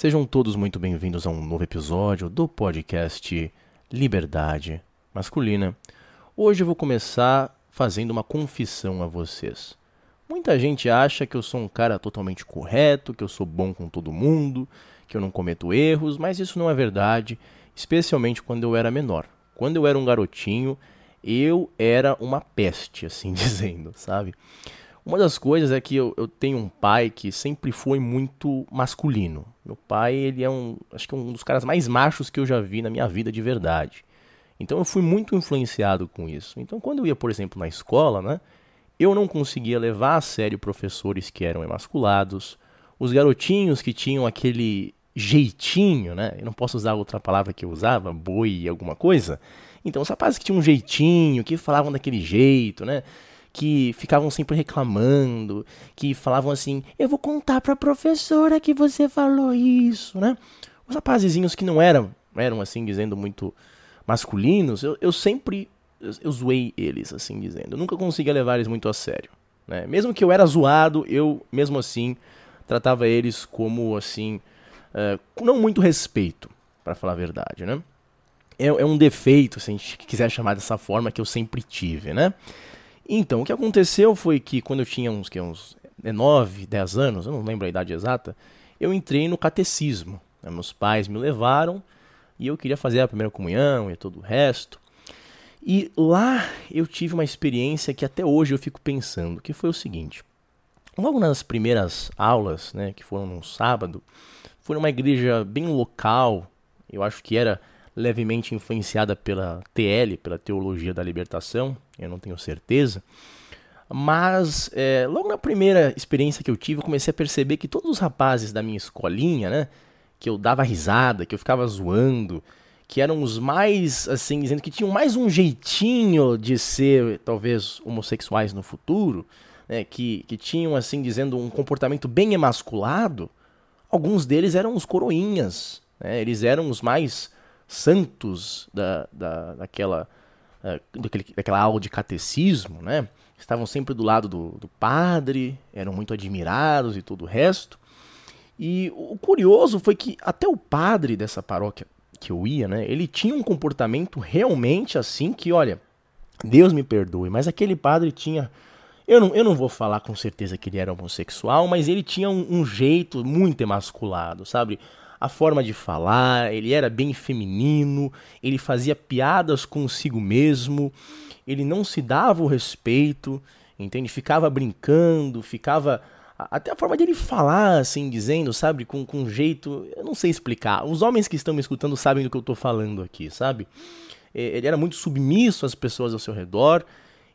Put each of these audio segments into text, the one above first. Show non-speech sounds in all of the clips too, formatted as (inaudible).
Sejam todos muito bem-vindos a um novo episódio do podcast Liberdade Masculina. Hoje eu vou começar fazendo uma confissão a vocês. Muita gente acha que eu sou um cara totalmente correto, que eu sou bom com todo mundo, que eu não cometo erros, mas isso não é verdade, especialmente quando eu era menor. Quando eu era um garotinho, eu era uma peste, assim (laughs) dizendo, sabe? Uma das coisas é que eu, eu, tenho um pai que sempre foi muito masculino. Meu pai, ele é um, acho que é um dos caras mais machos que eu já vi na minha vida de verdade. Então eu fui muito influenciado com isso. Então quando eu ia, por exemplo, na escola, né, eu não conseguia levar a sério professores que eram emasculados, os garotinhos que tinham aquele jeitinho, né? Eu não posso usar outra palavra que eu usava, boi alguma coisa. Então, os rapazes que tinham um jeitinho, que falavam daquele jeito, né? Que ficavam sempre reclamando, que falavam assim: "Eu vou contar para a professora que você falou isso", né? Os rapazezinhos que não eram, eram assim dizendo muito masculinos, eu, eu sempre eu, eu zoei eles assim dizendo. Eu nunca conseguia levar eles muito a sério, né? Mesmo que eu era zoado, eu mesmo assim tratava eles como assim uh, com não muito respeito, para falar a verdade, né? É, é, um defeito, se a gente quiser chamar dessa forma, que eu sempre tive, né? Então, o que aconteceu foi que quando eu tinha uns, que, uns 9, é, 10 anos, eu não lembro a idade exata, eu entrei no catecismo. Né? Meus pais me levaram e eu queria fazer a primeira comunhão e todo o resto. E lá eu tive uma experiência que até hoje eu fico pensando, que foi o seguinte. Logo nas primeiras aulas, né, que foram no sábado, foi numa igreja bem local, eu acho que era levemente influenciada pela TL, pela Teologia da Libertação, eu não tenho certeza. Mas é, logo na primeira experiência que eu tive, eu comecei a perceber que todos os rapazes da minha escolinha, né, que eu dava risada, que eu ficava zoando, que eram os mais, assim, dizendo que tinham mais um jeitinho de ser, talvez, homossexuais no futuro, né, que, que tinham, assim, dizendo um comportamento bem emasculado, alguns deles eram os coroinhas, né? eles eram os mais santos da, da, daquela, uh, daquele, daquela aula de catecismo, né? estavam sempre do lado do, do padre, eram muito admirados e todo o resto. E o curioso foi que até o padre dessa paróquia que eu ia, né, ele tinha um comportamento realmente assim que, olha, Deus me perdoe, mas aquele padre tinha eu não, eu não vou falar com certeza que ele era homossexual, mas ele tinha um, um jeito muito emasculado, sabe? A forma de falar, ele era bem feminino, ele fazia piadas consigo mesmo, ele não se dava o respeito, entende? Ficava brincando, ficava. Até a forma dele falar, assim, dizendo, sabe? Com, com um jeito. Eu não sei explicar. Os homens que estão me escutando sabem do que eu estou falando aqui, sabe? Ele era muito submisso às pessoas ao seu redor.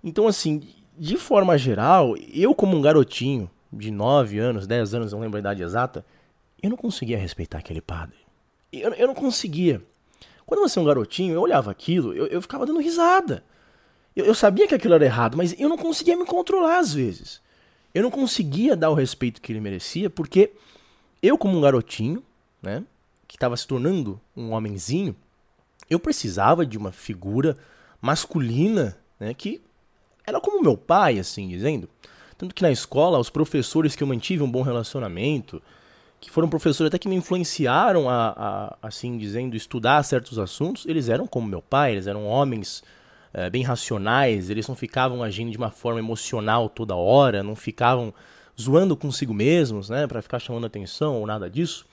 Então, assim, de forma geral, eu como um garotinho de 9 anos, 10 anos, não lembro a idade exata, eu não conseguia respeitar aquele padre. Eu, eu não conseguia. Quando você é um garotinho, eu olhava aquilo, eu, eu ficava dando risada. Eu, eu sabia que aquilo era errado, mas eu não conseguia me controlar às vezes. Eu não conseguia dar o respeito que ele merecia, porque eu, como um garotinho, né, que estava se tornando um homenzinho, eu precisava de uma figura masculina, né, que era como meu pai, assim dizendo. Tanto que na escola, os professores que eu mantive um bom relacionamento, que foram professores até que me influenciaram a, a assim dizendo, estudar certos assuntos, eles eram como meu pai, eles eram homens é, bem racionais, eles não ficavam agindo de uma forma emocional toda hora, não ficavam zoando consigo mesmos, né, para ficar chamando atenção ou nada disso.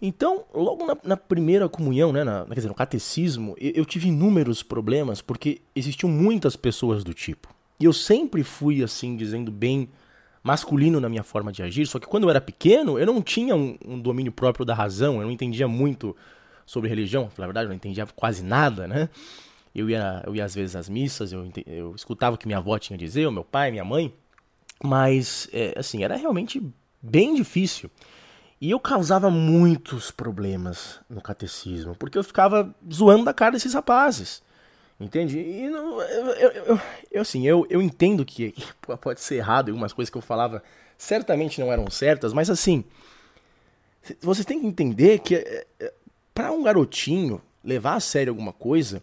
Então, logo na, na primeira comunhão, né, na, quer dizer, no catecismo, eu, eu, tive inúmeros problemas porque existiam muitas pessoas do tipo. E eu sempre fui, assim, dizendo bem masculino na minha forma de agir, só que quando eu era pequeno, eu não tinha um, um domínio próprio da razão, eu não entendia muito sobre religião, na verdade, eu não entendia quase nada, né? Eu ia, eu ia às vezes às missas, eu, eu escutava o que minha avó tinha a dizer, o meu pai, minha mãe, mas, é, assim, era realmente bem difícil. E eu causava muitos problemas no catecismo, porque eu ficava zoando da cara desses rapazes. Entende? E não, eu, eu, eu, assim, eu, eu entendo que, (laughs) pode ser errado algumas coisas que eu falava certamente não eram certas, mas assim, vocês têm que entender que é, é, para um garotinho levar a sério alguma coisa,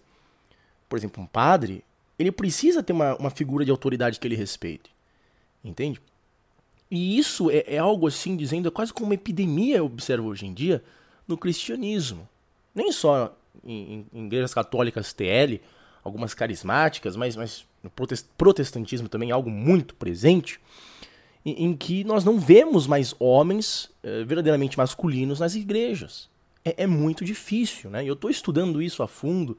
por exemplo, um padre, ele precisa ter uma, uma figura de autoridade que ele respeite. Entende? E isso é, é algo assim, dizendo, é quase como uma epidemia, eu observo hoje em dia, no cristianismo. Nem só em, em igrejas católicas TL, algumas carismáticas, mas, mas no protestantismo também é algo muito presente, em, em que nós não vemos mais homens eh, verdadeiramente masculinos nas igrejas. É, é, muito difícil, né? Eu estou estudando isso a fundo,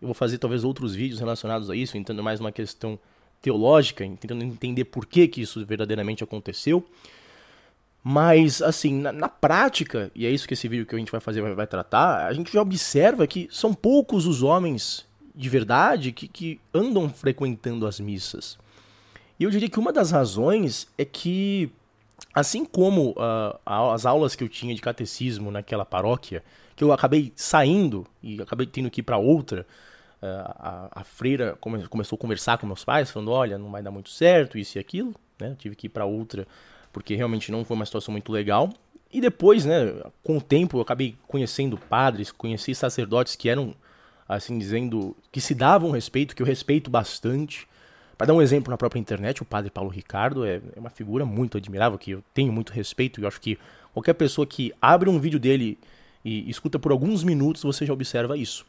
eu vou fazer talvez outros vídeos relacionados a isso, entendendo mais uma questão teológica, tentando entender por que, que isso verdadeiramente aconteceu. Mas, assim, na, na, prática, e é isso que esse vídeo que a gente vai fazer vai, vai, tratar, a gente já observa que são poucos os homens de verdade que, que andam frequentando as missas. E eu diria que uma das razões é que, assim como uh, as aulas que eu tinha de catecismo naquela paróquia, que eu acabei saindo e acabei tendo que ir para outra, uh, a, a, freira come, começou a conversar com meus pais, falando: olha, não vai dar muito certo, isso e aquilo. Né? Eu tive que ir para outra, porque realmente não foi uma situação muito legal. E depois, né, com o tempo, eu acabei conhecendo padres, conheci sacerdotes que eram assim dizendo que se davam respeito, que eu respeito bastante. Para dar um exemplo na própria internet, o padre Paulo Ricardo é, é uma figura muito admirável, que eu tenho muito respeito, e eu acho que qualquer pessoa que abre um vídeo dele e escuta por alguns minutos, você já observa isso.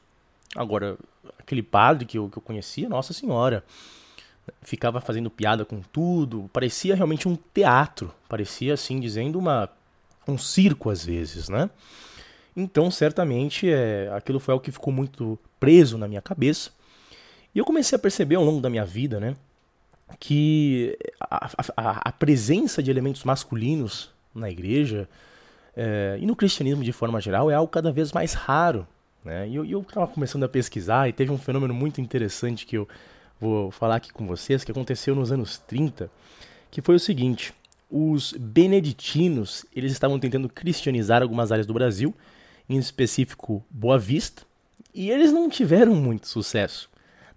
Agora, aquele padre que eu, que eu conhecia, Nossa Senhora, ficava fazendo piada com tudo, parecia realmente um teatro, parecia assim, dizendo uma um circo às vezes, né? Então, certamente, é, aquilo foi algo que ficou muito preso na minha cabeça. E eu comecei a perceber ao longo da minha vida, né, que a, a, a presença de elementos masculinos na igreja é, e no cristianismo de forma geral é algo cada vez mais raro. Né? E eu estava começando a pesquisar e teve um fenômeno muito interessante que eu vou falar aqui com vocês, que aconteceu nos anos 30, que foi o seguinte: os beneditinos eles estavam tentando cristianizar algumas áreas do Brasil, em específico Boa Vista, e eles não tiveram muito sucesso.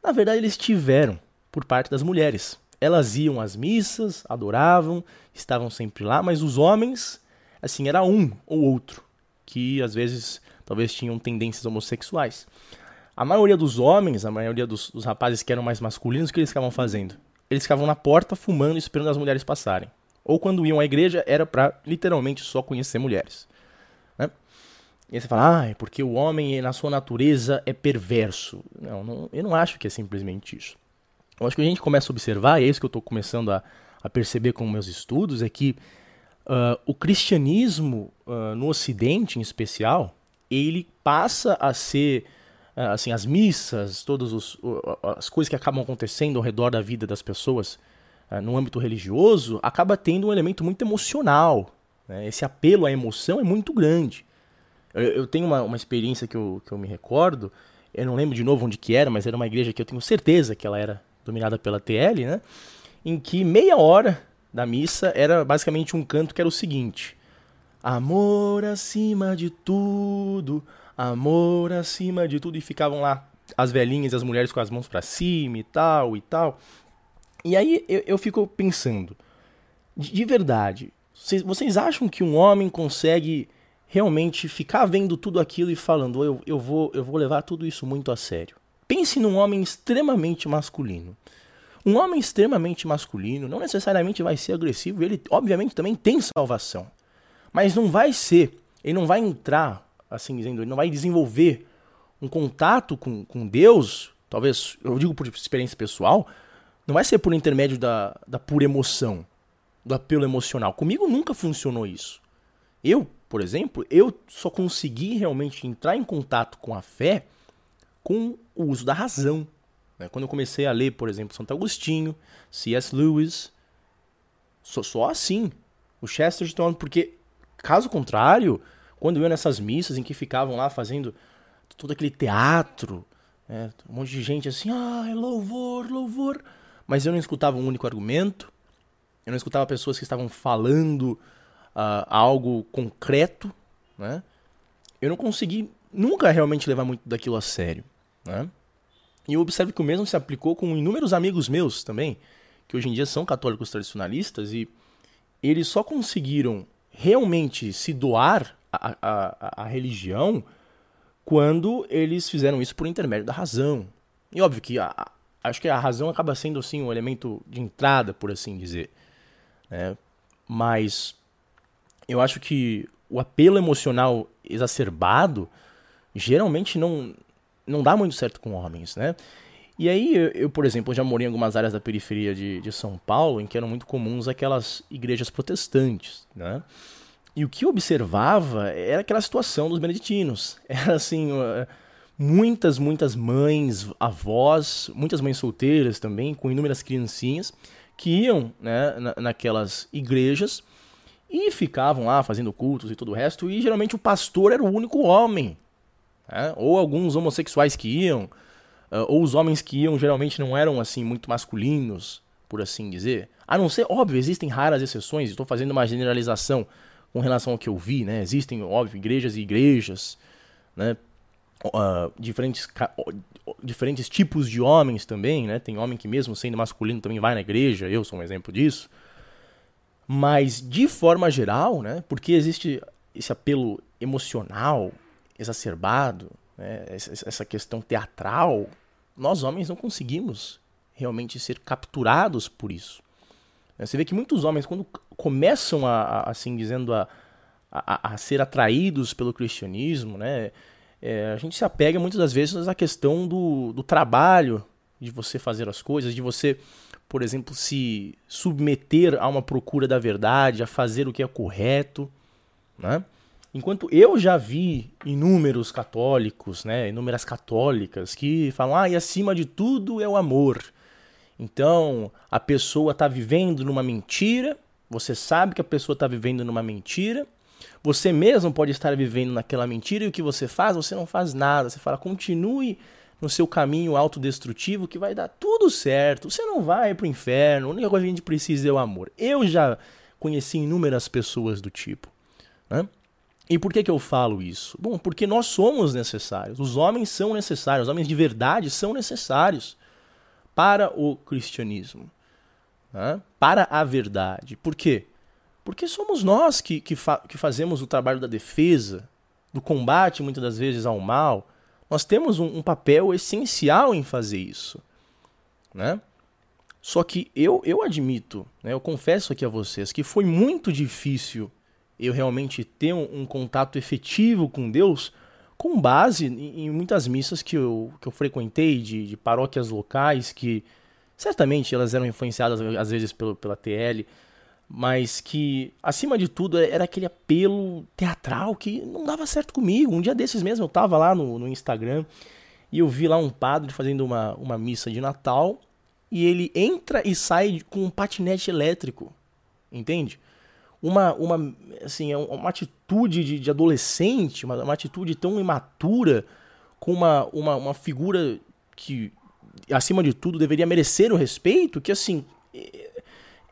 Na verdade, eles tiveram por parte das mulheres. Elas iam às missas, adoravam, estavam sempre lá, mas os homens, assim, era um ou outro que às vezes talvez tinham tendências homossexuais. A maioria dos homens, a maioria dos, dos rapazes que eram mais masculinos, o que eles ficavam fazendo? Eles ficavam na porta fumando, esperando as mulheres passarem. Ou quando iam à igreja, era para literalmente só conhecer mulheres. E aí você fala, ah, porque o homem, na sua natureza, é perverso. Não, não, eu não acho que é simplesmente isso. Eu acho que a gente começa a observar, e é isso que eu estou começando a, a, perceber com meus estudos, é que uh, o cristianismo, uh, no Ocidente em especial, ele passa a ser, uh, assim, as missas, todas os, as coisas que acabam acontecendo ao redor da vida das pessoas no âmbito religioso, acaba tendo um elemento muito emocional. Né? Esse apelo à emoção é muito grande. Eu, eu tenho uma, uma experiência que eu, que eu me recordo, eu não lembro de novo onde que era, mas era uma igreja que eu tenho certeza que ela era dominada pela TL, né? Em que meia hora da missa era basicamente um canto que era o seguinte: Amor acima de tudo, amor acima de tudo. E ficavam lá as velhinhas as mulheres com as mãos para cima e tal e tal. E aí eu, eu fico pensando, de, de verdade, vocês, vocês acham que um homem consegue realmente ficar vendo tudo aquilo e falando, eu, eu, vou, eu vou levar tudo isso muito a sério. Pense num homem extremamente masculino. Um homem extremamente masculino não necessariamente vai ser agressivo, ele obviamente também tem salvação. Mas não vai ser, ele não vai entrar, assim dizendo, ele não vai desenvolver um contato com, com Deus, talvez, eu digo por experiência pessoal, não vai ser por intermédio da, da pura emoção, do apelo emocional. Comigo nunca funcionou isso. Eu, por exemplo, eu só consegui realmente entrar em contato com a fé com o uso da razão. Né? Quando eu comecei a ler, por exemplo, Santo Agostinho, C.S. Lewis, só, só assim. O Chesterton, porque, caso contrário, quando eu ia nessas missas em que ficavam lá fazendo todo aquele teatro, né? um monte de gente assim, ah, louvor, louvor, mas eu não escutava um único argumento, eu não escutava pessoas que estavam falando uh, algo concreto, né? Eu não consegui nunca realmente levar muito daquilo a sério, né? E eu observo que o mesmo se aplicou com inúmeros amigos meus também, que hoje em dia são católicos tradicionalistas e eles só conseguiram realmente se doar à, à, à religião quando eles fizeram isso por intermédio da razão. E óbvio que a, acho que a razão acaba sendo assim um elemento de entrada, por assim dizer. Né? Mas eu acho que o apelo emocional exacerbado geralmente não, não dá muito certo com homens, né? E aí, eu, eu, por exemplo, já morei em algumas áreas da periferia de, de São Paulo em que eram muito comuns aquelas igrejas protestantes, né? E o que eu observava era aquela situação dos beneditinos. (laughs) Era assim, muitas, muitas mães, avós, muitas mães solteiras também, com inúmeras criancinhas, que iam né, na, naquelas igrejas e ficavam lá fazendo cultos e todo o resto, e geralmente o pastor era o único homem. Né? Ou alguns homossexuais que iam, uh, ou os homens que iam geralmente não eram assim muito masculinos, por assim dizer. A não ser, óbvio, existem raras exceções, estou fazendo uma generalização com relação ao que eu vi, né? Existem, óbvio, igrejas e igrejas, né? Uh, diferentes, diferentes tipos de homens também, né? Tem homem que mesmo sendo masculino também vai na igreja, eu sou um exemplo disso. Mas de forma geral, né? Porque existe esse apelo emocional exacerbado, né? essa questão teatral, nós homens não conseguimos realmente ser capturados por isso. Você vê que muitos homens, quando começam a, a assim dizendo, a, a, a, ser atraídos pelo cristianismo, né, é, a gente se apega muitas das vezes à questão do, do trabalho, de você fazer as coisas, de você, por exemplo, se submeter a uma procura da verdade, a fazer o que é correto, né? Enquanto eu já vi inúmeros católicos, né, inúmeras católicas que falam, ah, e acima de tudo é o amor. Então, a pessoa está vivendo numa mentira, você sabe que a pessoa está vivendo numa mentira, você mesmo pode estar vivendo naquela mentira e o que você faz? Você não faz nada. Você fala, continue no seu caminho autodestrutivo que vai dar tudo certo. Você não vai para o inferno. A única coisa que a gente precisa é o amor. Eu já conheci inúmeras pessoas do tipo. Né? E por que, que eu falo isso? Bom, porque nós somos necessários. Os homens são necessários. Os homens de verdade são necessários para o cristianismo. Né? Para a verdade. Por quê? Porque somos nós que, que, fa que fazemos o trabalho da defesa, do combate, muitas das vezes, ao mal. Nós temos um, um papel essencial em fazer isso. Né? Só que eu, eu admito, né, eu confesso aqui a vocês, que foi muito difícil eu realmente ter um, um contato efetivo com Deus com base em, em, muitas missas que eu, que eu frequentei de, de, paróquias locais que certamente elas eram influenciadas às vezes pelo, pela TL, mas que acima de tudo era aquele apelo teatral que não dava certo comigo. Um dia desses mesmo eu tava lá no, no Instagram e eu vi lá um padre fazendo uma, uma missa de Natal e ele entra e sai com um patinete elétrico, entende? uma, uma, assim, é uma atitude de, de adolescente, uma, uma, atitude tão imatura, com uma, uma, uma figura que, acima de tudo, deveria merecer o respeito, que assim,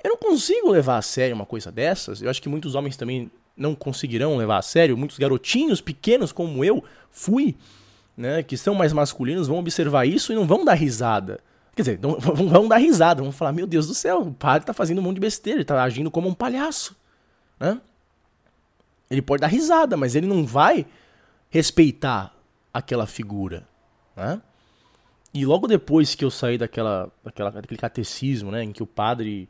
eu não consigo levar a sério uma coisa dessas. Eu acho que muitos homens também não conseguirão levar a sério, muitos garotinhos pequenos como eu fui, né, que são mais masculinos, vão observar isso e não vão dar risada. Quer dizer, não, (laughs) vão, dar risada, vão falar: Meu Deus do céu, o padre tá fazendo um monte de besteira, ele tá agindo como um palhaço. Né? Ele pode dar risada, mas ele não vai respeitar aquela figura. Né? E logo depois que eu saí daquela, daquela, daquele catecismo, né, em que o padre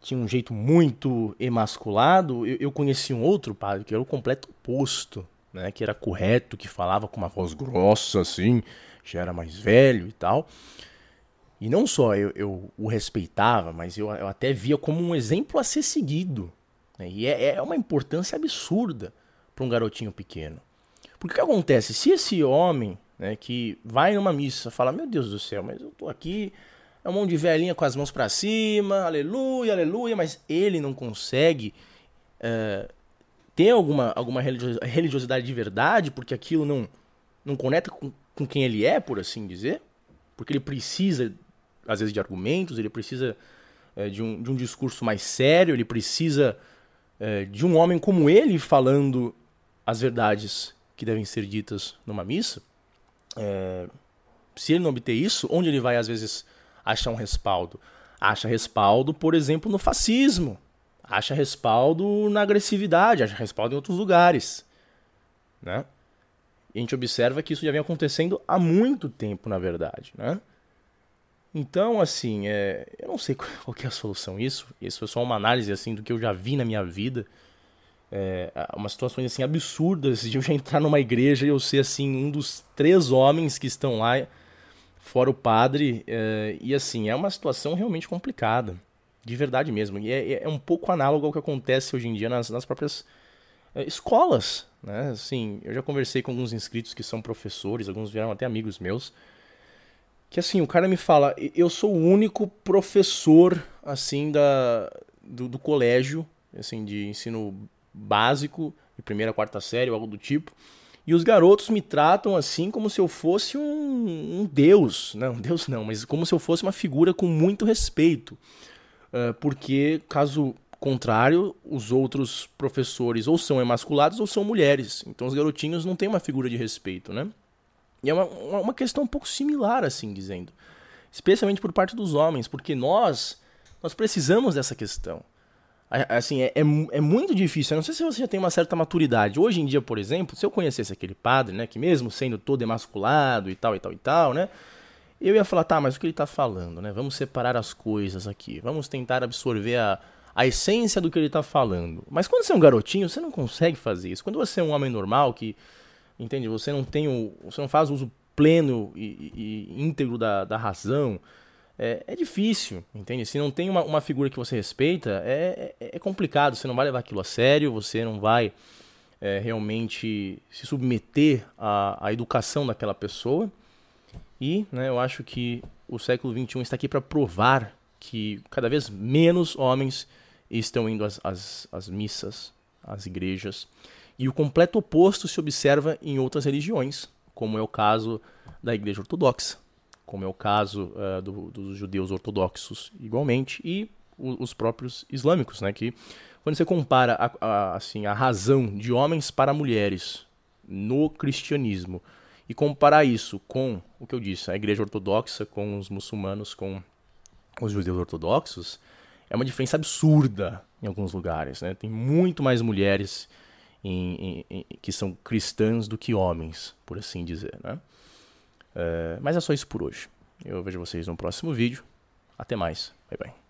tinha um jeito muito emasculado, eu, eu conheci um outro padre que era o completo oposto, né, que era correto, que falava com uma voz grossa assim, já era mais velho e tal. E não só eu, eu o respeitava, mas eu, eu até via como um exemplo a ser seguido. Né? E é, é uma importância absurda para um garotinho pequeno. Porque o que acontece? Se esse homem né, que vai numa missa fala: Meu Deus do céu, mas eu tô aqui, é um monte de velhinha com as mãos para cima, aleluia, aleluia, mas ele não consegue é, ter alguma, alguma religiosidade de verdade, porque aquilo não, não conecta com, com quem ele é, por assim dizer, porque ele precisa, às vezes, de argumentos, ele precisa é, de, um, de um discurso mais sério, ele precisa é, de um homem como ele falando as verdades que devem ser ditas numa missa, é, se ele não obter isso, onde ele vai às vezes achar um respaldo? Acha respaldo, por exemplo, no fascismo, acha respaldo na agressividade, acha respaldo em outros lugares, né? E a gente observa que isso já vem acontecendo há muito tempo, na verdade, né? Então, assim, é, eu não sei (laughs) qual é a solução isso. Isso é só uma análise assim do que eu já vi na minha vida. É, umas situações assim absurdas de eu já entrar numa igreja e eu ser assim um dos três homens que estão lá, fora o padre. É, e assim, é uma situação realmente complicada. De verdade mesmo. E é, é um pouco análogo ao que acontece hoje em dia nas, nas próprias é, escolas. Né? Assim, eu já conversei com alguns inscritos que são professores, alguns vieram até amigos meus que assim, o cara me fala, eu sou o único professor, assim, da, do, do colégio, assim, de ensino básico, de primeira, quarta série, algo do tipo, e os garotos me tratam assim como se eu fosse um, um deus, não, um deus não, mas como se eu fosse uma figura com muito respeito, uh, porque, caso contrário, os outros professores ou são emasculados ou são mulheres, então os garotinhos não têm uma figura de respeito, né? E é uma, uma questão um pouco similar, assim dizendo. Especialmente por parte dos homens, porque nós, nós precisamos dessa questão. Assim, é, é, é, muito difícil. Eu não sei se você já tem uma certa maturidade. Hoje em dia, por exemplo, se eu conhecesse aquele padre, né, que mesmo sendo todo emasculado e tal e tal e tal, né, eu ia falar, tá, mas o que ele está falando, né? Vamos separar as coisas aqui. Vamos tentar absorver a, a essência do que ele está falando. Mas quando você é um garotinho, você não consegue fazer isso. Quando você é um homem normal que entende? Você não tem o, você não faz uso pleno e, e íntegro da, da razão. É, é, difícil, entende? Se não tem uma, uma figura que você respeita, é, é, é, complicado. Você não vai levar aquilo a sério, você não vai é, realmente se submeter à, à educação daquela pessoa. E né, eu acho que o século XXI está aqui para provar que cada vez menos homens estão indo às, às, às missas, às igrejas. E o completo oposto se observa em outras religiões, como é o caso da Igreja Ortodoxa, como é o caso uh, do, dos judeus ortodoxos igualmente, e o, os próprios islâmicos, né, que quando você compara a, a, assim, a razão de homens para mulheres no cristianismo e comparar isso com o que eu disse, a Igreja Ortodoxa, com os muçulmanos, com os judeus ortodoxos, é uma diferença absurda em alguns lugares. Né? Tem muito mais mulheres em, em, que são cristãs do que homens, por assim dizer. Né? É, mas é só isso por hoje. Eu vejo vocês no próximo vídeo. Até mais. Bye bye.